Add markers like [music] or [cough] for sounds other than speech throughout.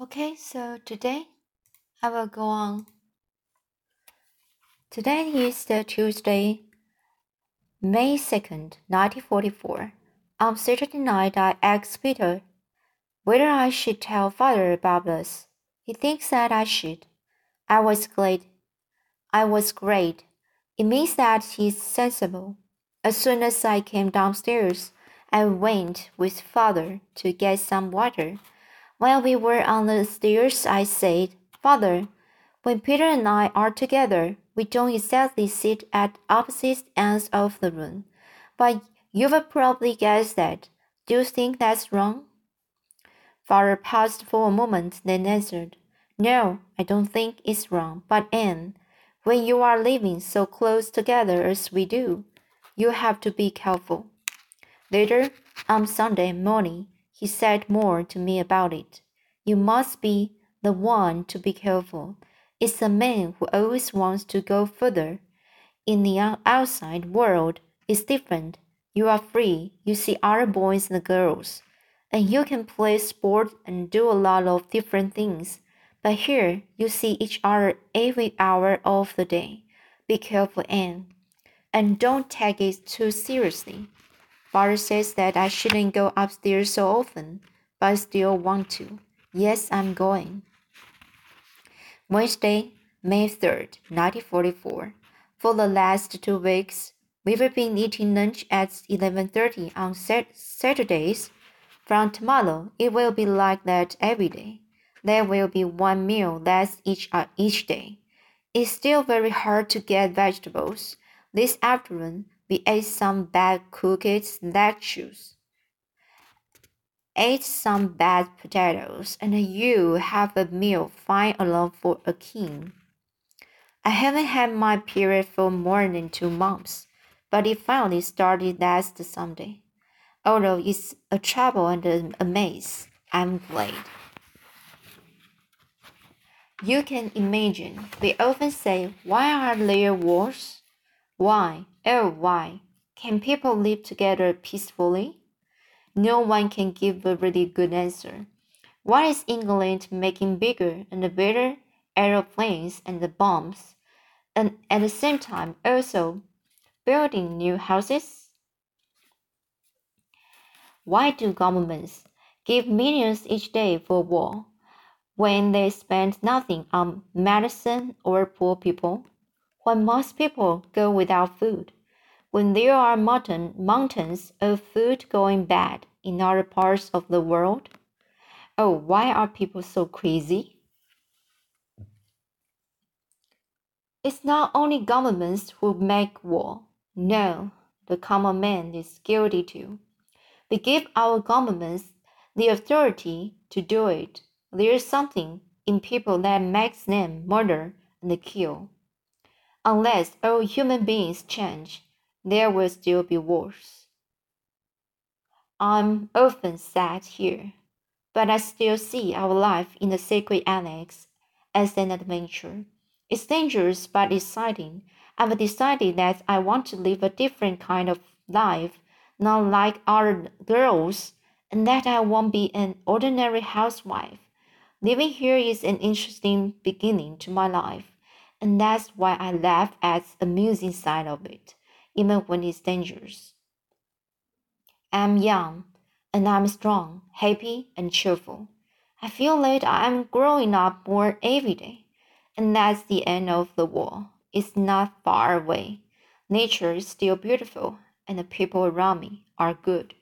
Okay, so today I will go on. Today is the Tuesday, May 2nd, 1944. On Saturday night, I asked Peter whether I should tell father about this. He thinks that I should. I was glad. I was great. It means that he's sensible. As soon as I came downstairs, I went with father to get some water. While we were on the stairs, I said, Father, when Peter and I are together, we don't exactly sit at opposite ends of the room. But you will probably guess that. Do you think that's wrong? Father paused for a moment, then answered, No, I don't think it's wrong. But Anne, when you are living so close together as we do, you have to be careful. Later, on Sunday morning, he said more to me about it. You must be the one to be careful. It's the man who always wants to go further. In the outside world, it's different. You are free. You see other boys and girls, and you can play sport and do a lot of different things. But here, you see each other every hour of the day. Be careful, Anne, and don't take it too seriously. Father says that I shouldn't go upstairs so often, but I still want to. Yes, I'm going. Wednesday, May 3rd, 1944. For the last two weeks, We've been eating lunch at 11:30 on Saturdays. From tomorrow, it will be like that every day. There will be one meal less each uh, each day. It's still very hard to get vegetables. This afternoon, we ate some bad cooked lettuce. Ate some bad potatoes, and you have a meal fine alone for a king. I haven't had my period for more than two months but it finally started last Sunday. Although it's a trouble and a maze, I'm glad. You can imagine, we often say, Why are there wars? Why, oh, why? Can people live together peacefully? No one can give a really good answer. Why is England making bigger and better aeroplanes and bombs? And at the same time, also, building new houses? Why do governments give millions each day for war when they spend nothing on medicine or poor people? When most people go without food? When there are mountain, mountains of food going bad in other parts of the world? Oh, why are people so crazy? It's not only governments who make war. No, the common man is guilty too. We give our governments the authority to do it. There is something in people that makes them murder and kill. Unless all human beings change, there will still be wars. I'm often sad here, but I still see our life in the sacred annex as an adventure. It's dangerous but exciting I've decided that I want to live a different kind of life, not like other girls, and that I won't be an ordinary housewife. Living here is an interesting beginning to my life, and that's why I laugh at the amusing side of it, even when it's dangerous. I'm young, and I'm strong, happy, and cheerful. I feel that I'm growing up more every day, and that's the end of the war It's not far away. Nature is still beautiful, and the people around me are good.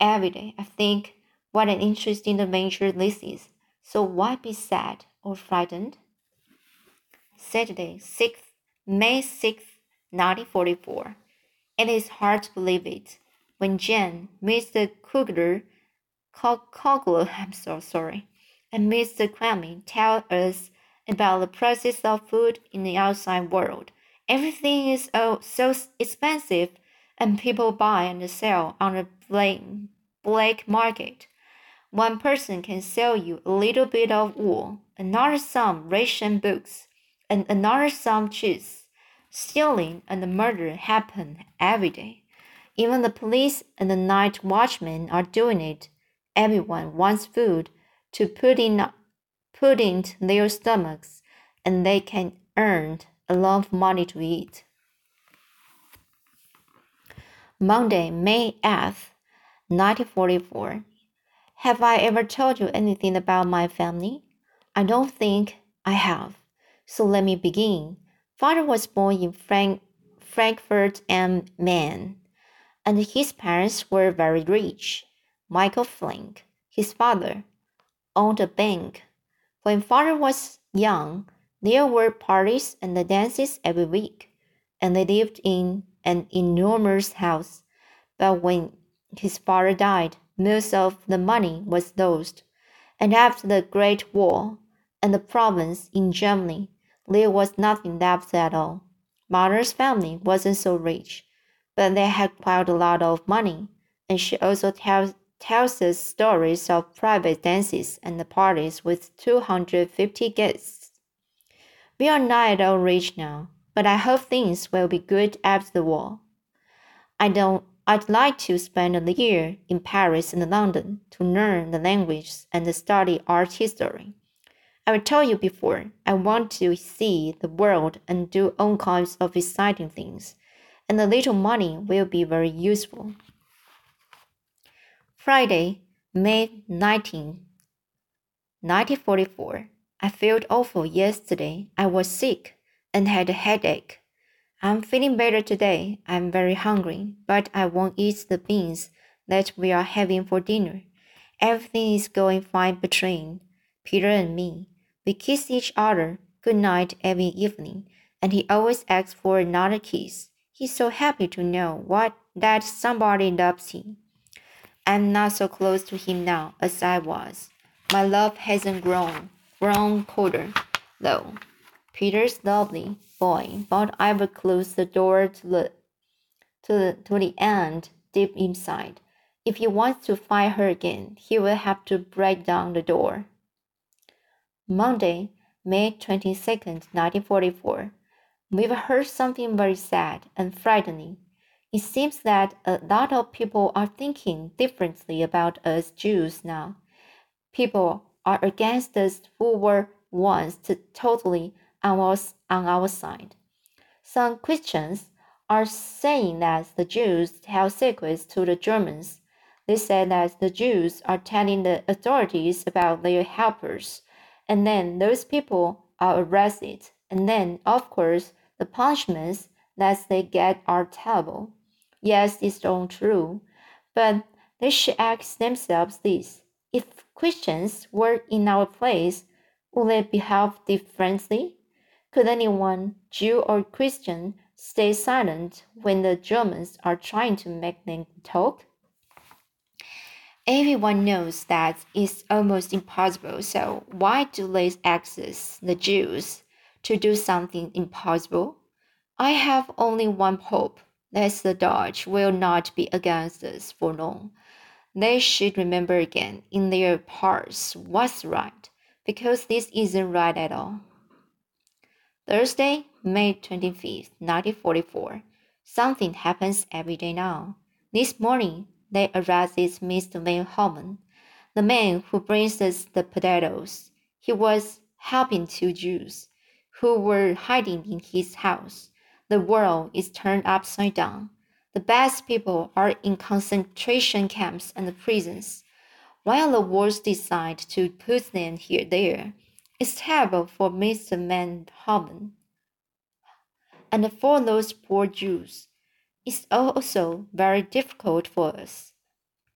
Every day I think what an interesting adventure this is. So why be sad or frightened? Saturday, 6th, May 6th, 1944. It is hard to believe it. When Jan, Mr. Kugler, Kogler, [laughs] I'm so sorry, and Mr. Crummy tell us about the prices of food in the outside world. Everything is oh, so expensive, and people buy and sell on the black market. One person can sell you a little bit of wool, another some ration books, and another some cheese. Stealing and murder happen every day. Even the police and the night watchmen are doing it. Everyone wants food to put in put into their stomachs, and they can earn a lot of money to eat. Monday, May 8th, 1944. Have I ever told you anything about my family? I don't think I have. So let me begin. Father was born in Frank Frankfurt am Main, and his parents were very rich. Michael Flink, his father, owned a bank. When father was young, there were parties and dances every week, and they lived in an enormous house. But when his father died, most of the money was lost, and after the Great War and the province in Germany, there was nothing left at all. Mother's family wasn't so rich, but they had quite a lot of money, and she also tells tells us stories of private dances and parties with 250 guests. We are not at all rich now, but I hope things will be good after the war. I don't I'd like to spend a year in Paris and London to learn the language and study art history. I've told you before, I want to see the world and do all kinds of exciting things, and a little money will be very useful. Friday, May 19, 1944. I felt awful yesterday. I was sick and had a headache. I'm feeling better today. I'm very hungry, but I won't eat the beans that we are having for dinner. Everything is going fine between Peter and me. We kiss each other good night every evening, and he always asks for another kiss. He's so happy to know what that somebody loves him. I'm not so close to him now as I was. My love hasn't grown, grown colder, though. Peter's lovely boy, but I will close the door to the to the, to the Anne deep inside. If he wants to find her again, he will have to break down the door. Monday, May 22nd, 1944. We've heard something very sad and frightening it seems that a lot of people are thinking differently about us Jews now. People are against us who were once totally on on our side. Some Christians are saying that the Jews tell secrets to the Germans. They say that the Jews are telling the authorities about their helpers, and then those people are arrested. And then, of course, the punishments that they get are terrible. Yes, it's all true, but they should ask themselves this if Christians were in our place, would they behave differently? Could anyone, Jew or Christian, stay silent when the Germans are trying to make them talk? Everyone knows that it's almost impossible, so why do they access the Jews to do something impossible? I have only one hope that the Dutch will not be against us for long. They should remember again in their hearts what's right, because this isn't right at all. Thursday, May 25th, 1944. Something happens every day now. This morning, they arrested Mr. Van Holman, the man who brings us the potatoes. He was helping two Jews who were hiding in his house. The world is turned upside down. The best people are in concentration camps and prisons, while the worst decide to put them here there. It's terrible for Mr. Van Manhoven and for those poor Jews. It's also very difficult for us.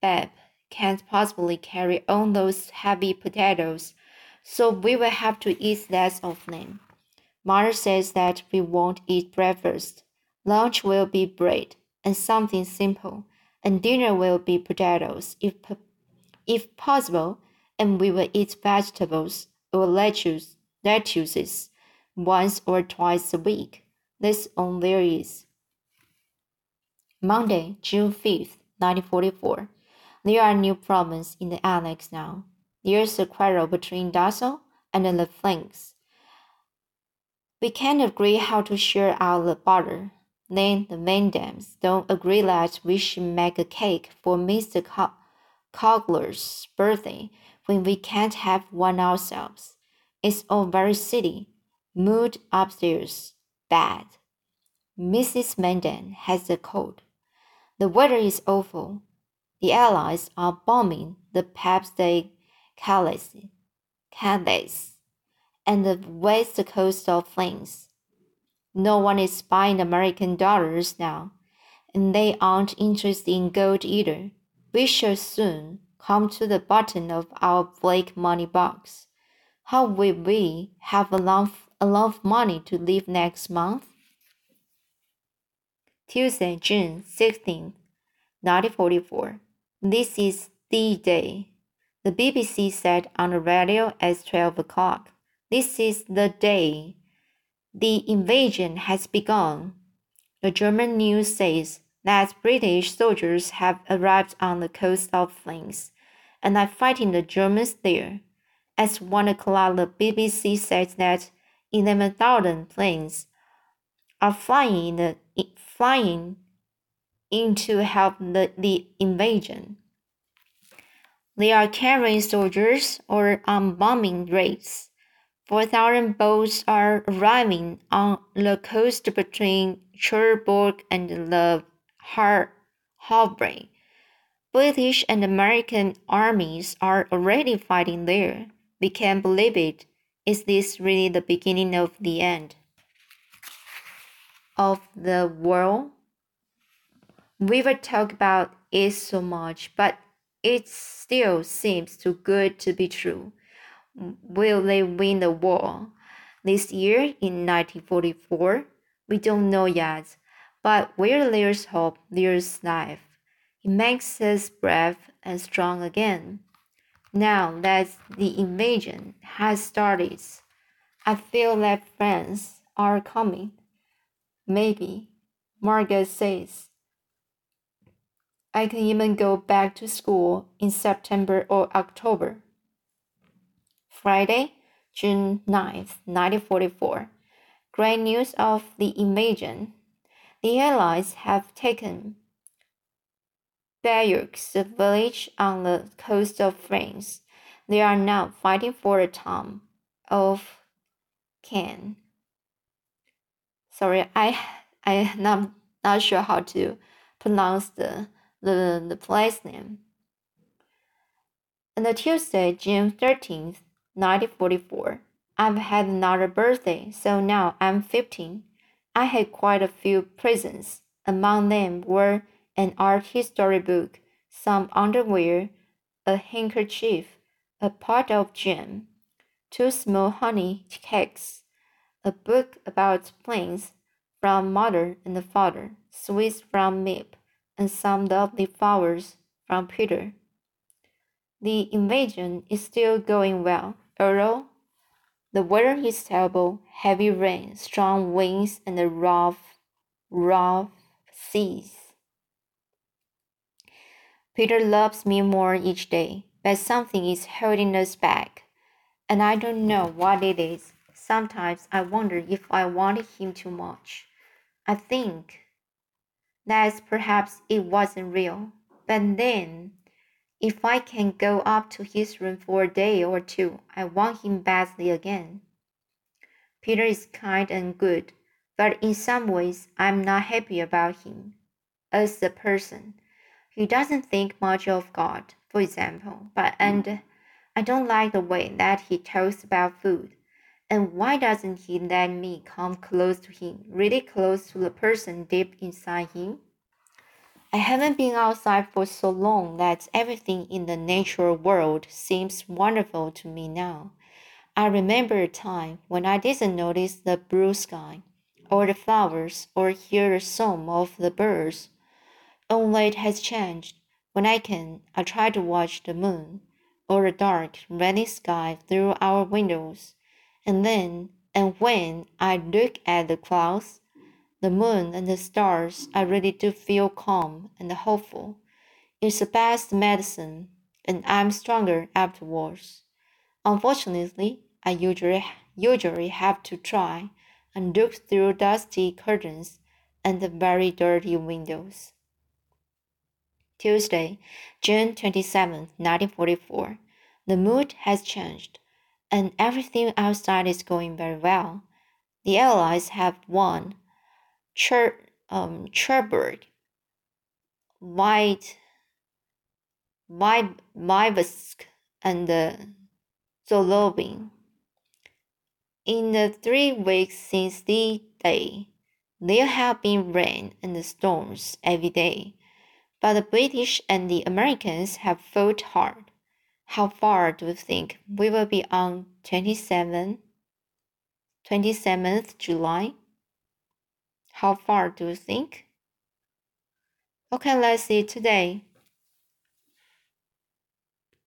Bep can't possibly carry on those heavy potatoes, so we will have to eat less of them. Mother says that we won't eat breakfast. Lunch will be bread and something simple, and dinner will be potatoes if, if possible, and we will eat vegetables or lettuce, lettuces once or twice a week. That's all there is. Monday, June 5th, 1944. There are new problems in the annex now. There's a quarrel between Dussel and the Franks we can't agree how to share out the butter. Then the van Daans don't agree that we should make a cake for Mr. Co- Cogler's birthday when we can't have one ourselves. It's all very silly. Mood upstairs. Bad. Mrs. van Daan has a cold. The weather is awful. The Allies are bombing the Pas de Calais, Calais and the west coast of France. No one is buying American dollars now, and they aren't interested in gold either. We shall soon come to the bottom of our black money box. How will we have enough, enough money to live next month? Tuesday, June 16th, 1944. This is the day. The BBC said on the radio at 12 o'clock. This is the day. The invasion has begun. The German news says that British soldiers have arrived on the coast of France and are fighting the Germans there. At one o'clock, the BBC said that 11,000 planes are flying, in the, flying in to help the, the invasion. They are carrying soldiers or on bombing raids. 4,000 boats are arriving on the coast between Cherbourg and the Har Havre. British and American armies are already fighting there. We can't believe it. Is this really the beginning of the end of the world? We will talk about it so much, but it still seems too good to be true. Will they win the war? This year in 1944? We don't know yet, but where there's hope, there's life. It makes us brave and strong again. Now that the invasion has started, I feel that friends are coming. Maybe, Margaret says. I can even go back to school in September or October. Friday, June 9th, 1944. Great news of the invasion. The Allies have taken Bayeux, a village on the coast of France. They are now fighting for the town of Caen. Sorry, I I not, not sure how to pronounce the, the, the place name. On the Tuesday, June 13th, 1944. I've had another birthday, so now I'm 15. I had quite a few presents. Among them were an art history book, some underwear, a handkerchief, a pot of jam, two small honey cakes, a book about planes from mother and the father, sweets from Miep, and some lovely flowers from Peter. The invasion is still going well, although the weather is terrible, heavy rain, strong winds, and the rough, rough seas. Peter loves me more each day, but something is holding us back, and I don't know what it is. Sometimes I wonder if I wanted him too much. I think that perhaps it wasn't real, but then if I can go up to his room for a day or two, I want him badly again. Peter is kind and good, but in some ways I'm not happy about him as a person. He doesn't think much of God, for example, but and I don't like the way that he talks about food. And why doesn't he let me come close to him, really close to the person deep inside him? I haven't been outside for so long that everything in the natural world seems wonderful to me now. I remember a time when I didn't notice the blue sky, or the flowers, or hear the song of the birds. Oh, Only it has changed. When I can, I try to watch the moon or the dark, rainy sky through our windows. And then, and when I look at the clouds, the moon and the stars, I really do feel calm and hopeful. It's the best medicine, and I'm stronger afterwards. Unfortunately, I usually usually have to try and look through dusty curtains and the very dirty windows. Tuesday, June 27, 1944. The mood has changed. And everything outside is going very well. The Allies have won Cher, um, Cherbourg, White, Myvsk, and uh. In the three weeks since the day, there have been rain and storms every day, but the British and the Americans have fought hard. How far do you think we will be on 27, 27th July? How far do you think? Okay, let's see today.